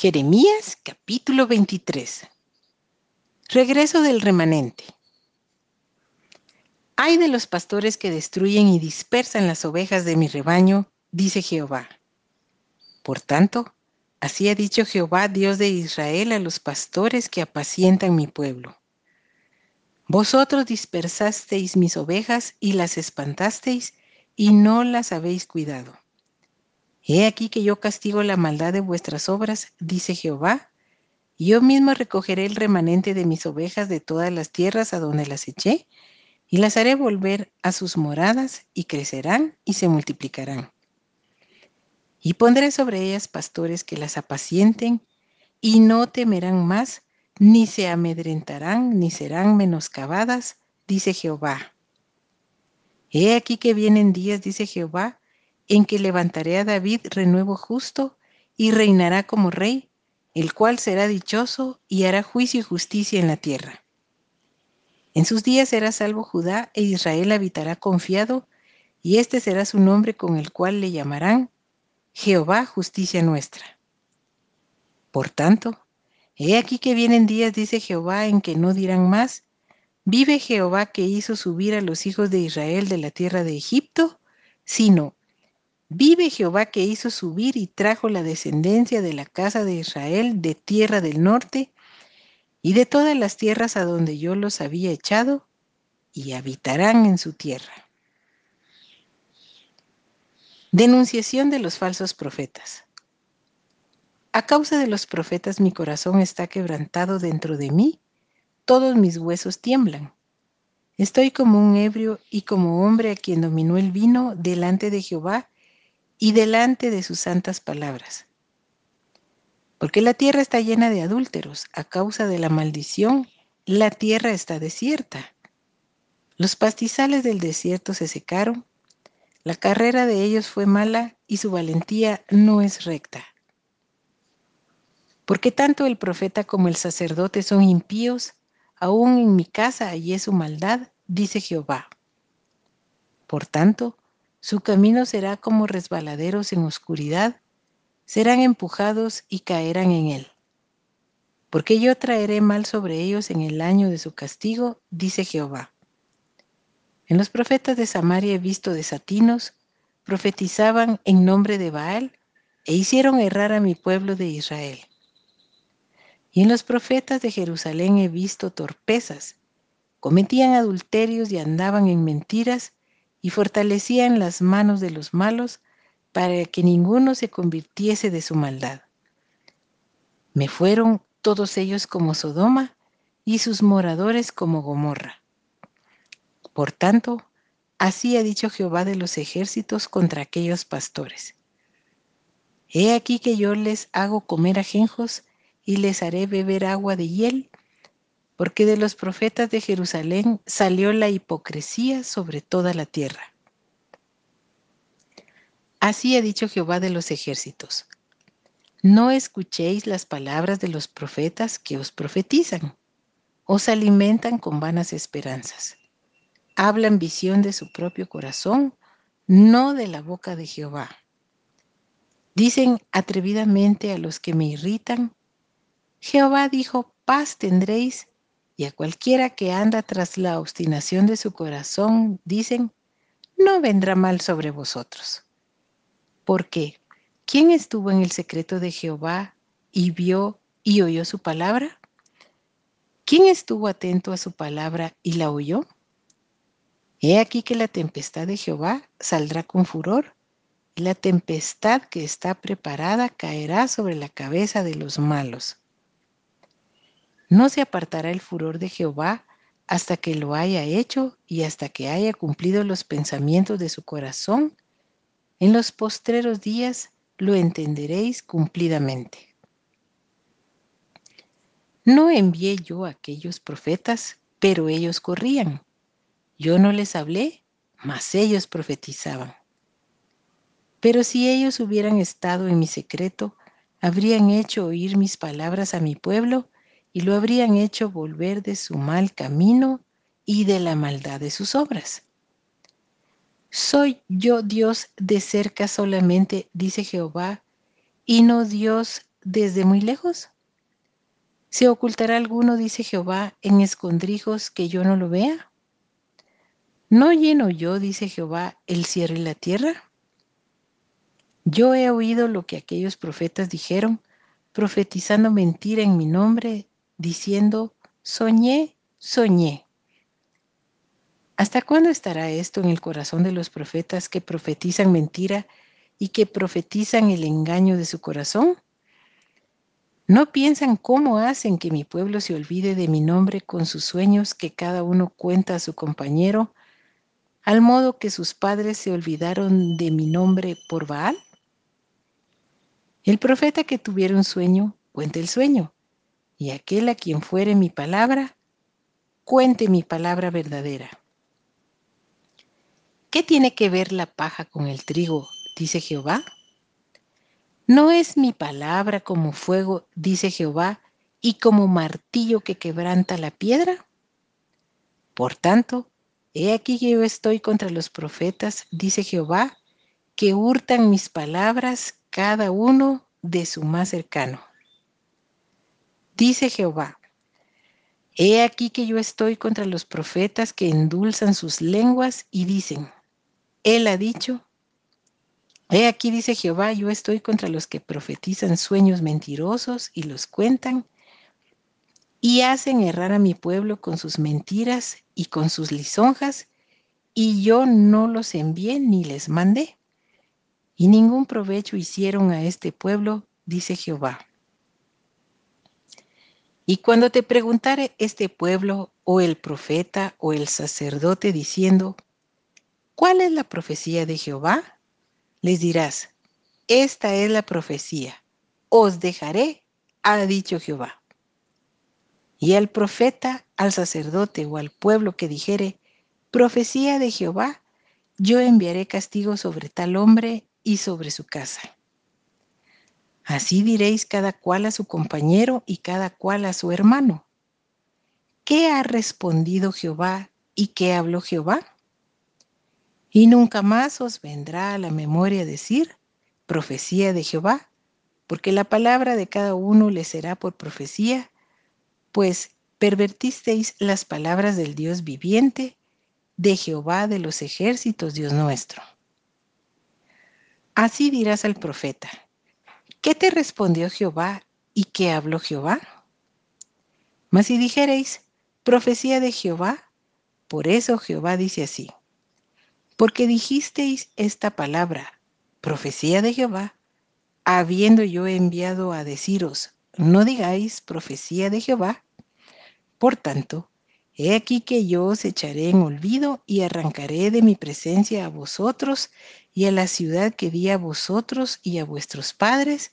Jeremías capítulo 23. Regreso del remanente. Hay de los pastores que destruyen y dispersan las ovejas de mi rebaño, dice Jehová. Por tanto, así ha dicho Jehová, Dios de Israel, a los pastores que apacientan mi pueblo. Vosotros dispersasteis mis ovejas y las espantasteis y no las habéis cuidado. He aquí que yo castigo la maldad de vuestras obras, dice Jehová. Yo mismo recogeré el remanente de mis ovejas de todas las tierras a donde las eché, y las haré volver a sus moradas, y crecerán y se multiplicarán. Y pondré sobre ellas pastores que las apacienten, y no temerán más, ni se amedrentarán, ni serán menoscabadas, dice Jehová. He aquí que vienen días, dice Jehová, en que levantaré a David renuevo justo y reinará como rey, el cual será dichoso y hará juicio y justicia en la tierra. En sus días será salvo Judá e Israel habitará confiado, y este será su nombre con el cual le llamarán Jehová justicia nuestra. Por tanto, he aquí que vienen días, dice Jehová, en que no dirán más, vive Jehová que hizo subir a los hijos de Israel de la tierra de Egipto, sino, Vive Jehová que hizo subir y trajo la descendencia de la casa de Israel de tierra del norte y de todas las tierras a donde yo los había echado, y habitarán en su tierra. Denunciación de los falsos profetas. A causa de los profetas mi corazón está quebrantado dentro de mí, todos mis huesos tiemblan. Estoy como un ebrio y como hombre a quien dominó el vino delante de Jehová y delante de sus santas palabras. Porque la tierra está llena de adúlteros, a causa de la maldición, la tierra está desierta. Los pastizales del desierto se secaron, la carrera de ellos fue mala y su valentía no es recta. Porque tanto el profeta como el sacerdote son impíos, aún en mi casa hallé su maldad, dice Jehová. Por tanto, su camino será como resbaladeros en oscuridad, serán empujados y caerán en él. Porque yo traeré mal sobre ellos en el año de su castigo, dice Jehová. En los profetas de Samaria he visto desatinos, profetizaban en nombre de Baal e hicieron errar a mi pueblo de Israel. Y en los profetas de Jerusalén he visto torpezas, cometían adulterios y andaban en mentiras, y fortalecían las manos de los malos para que ninguno se convirtiese de su maldad. Me fueron todos ellos como Sodoma y sus moradores como Gomorra. Por tanto, así ha dicho Jehová de los ejércitos contra aquellos pastores. He aquí que yo les hago comer ajenjos y les haré beber agua de hiel porque de los profetas de Jerusalén salió la hipocresía sobre toda la tierra. Así ha dicho Jehová de los ejércitos. No escuchéis las palabras de los profetas que os profetizan, os alimentan con vanas esperanzas. Hablan visión de su propio corazón, no de la boca de Jehová. Dicen atrevidamente a los que me irritan, Jehová dijo, paz tendréis y a cualquiera que anda tras la obstinación de su corazón, dicen, no vendrá mal sobre vosotros. Porque, ¿quién estuvo en el secreto de Jehová y vio y oyó su palabra? ¿Quién estuvo atento a su palabra y la oyó? He aquí que la tempestad de Jehová saldrá con furor, y la tempestad que está preparada caerá sobre la cabeza de los malos. No se apartará el furor de Jehová hasta que lo haya hecho y hasta que haya cumplido los pensamientos de su corazón. En los postreros días lo entenderéis cumplidamente. No envié yo a aquellos profetas, pero ellos corrían. Yo no les hablé, mas ellos profetizaban. Pero si ellos hubieran estado en mi secreto, habrían hecho oír mis palabras a mi pueblo y lo habrían hecho volver de su mal camino y de la maldad de sus obras. Soy yo Dios de cerca solamente, dice Jehová, y no Dios desde muy lejos? ¿Se ocultará alguno, dice Jehová, en escondrijos que yo no lo vea? ¿No lleno yo, dice Jehová, el cielo y la tierra? Yo he oído lo que aquellos profetas dijeron, profetizando mentira en mi nombre, diciendo, soñé, soñé. ¿Hasta cuándo estará esto en el corazón de los profetas que profetizan mentira y que profetizan el engaño de su corazón? ¿No piensan cómo hacen que mi pueblo se olvide de mi nombre con sus sueños que cada uno cuenta a su compañero, al modo que sus padres se olvidaron de mi nombre por Baal? El profeta que tuviera un sueño, cuente el sueño, y aquel a quien fuere mi palabra, cuente mi palabra verdadera. ¿Qué tiene que ver la paja con el trigo? dice Jehová. ¿No es mi palabra como fuego, dice Jehová, y como martillo que quebranta la piedra? Por tanto, he aquí que yo estoy contra los profetas, dice Jehová, que hurtan mis palabras cada uno de su más cercano. Dice Jehová, he aquí que yo estoy contra los profetas que endulzan sus lenguas y dicen, Él ha dicho, he aquí dice Jehová, yo estoy contra los que profetizan sueños mentirosos y los cuentan y hacen errar a mi pueblo con sus mentiras y con sus lisonjas, y yo no los envié ni les mandé y ningún provecho hicieron a este pueblo, dice Jehová. Y cuando te preguntare este pueblo o el profeta o el sacerdote diciendo, ¿cuál es la profecía de Jehová? Les dirás, esta es la profecía, os dejaré, ha dicho Jehová. Y al profeta, al sacerdote o al pueblo que dijere, profecía de Jehová, yo enviaré castigo sobre tal hombre y sobre su casa. Así diréis cada cual a su compañero y cada cual a su hermano. ¿Qué ha respondido Jehová y qué habló Jehová? Y nunca más os vendrá a la memoria decir profecía de Jehová, porque la palabra de cada uno le será por profecía, pues pervertisteis las palabras del Dios viviente, de Jehová de los ejércitos, Dios nuestro. Así dirás al profeta, ¿qué te respondió Jehová y qué habló Jehová? Mas si dijereis, profecía de Jehová, por eso Jehová dice así, porque dijisteis esta palabra, profecía de Jehová, habiendo yo enviado a deciros, no digáis profecía de Jehová, por tanto, He aquí que yo os echaré en olvido y arrancaré de mi presencia a vosotros y a la ciudad que di a vosotros y a vuestros padres,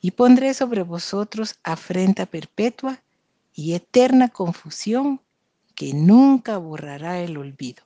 y pondré sobre vosotros afrenta perpetua y eterna confusión que nunca borrará el olvido.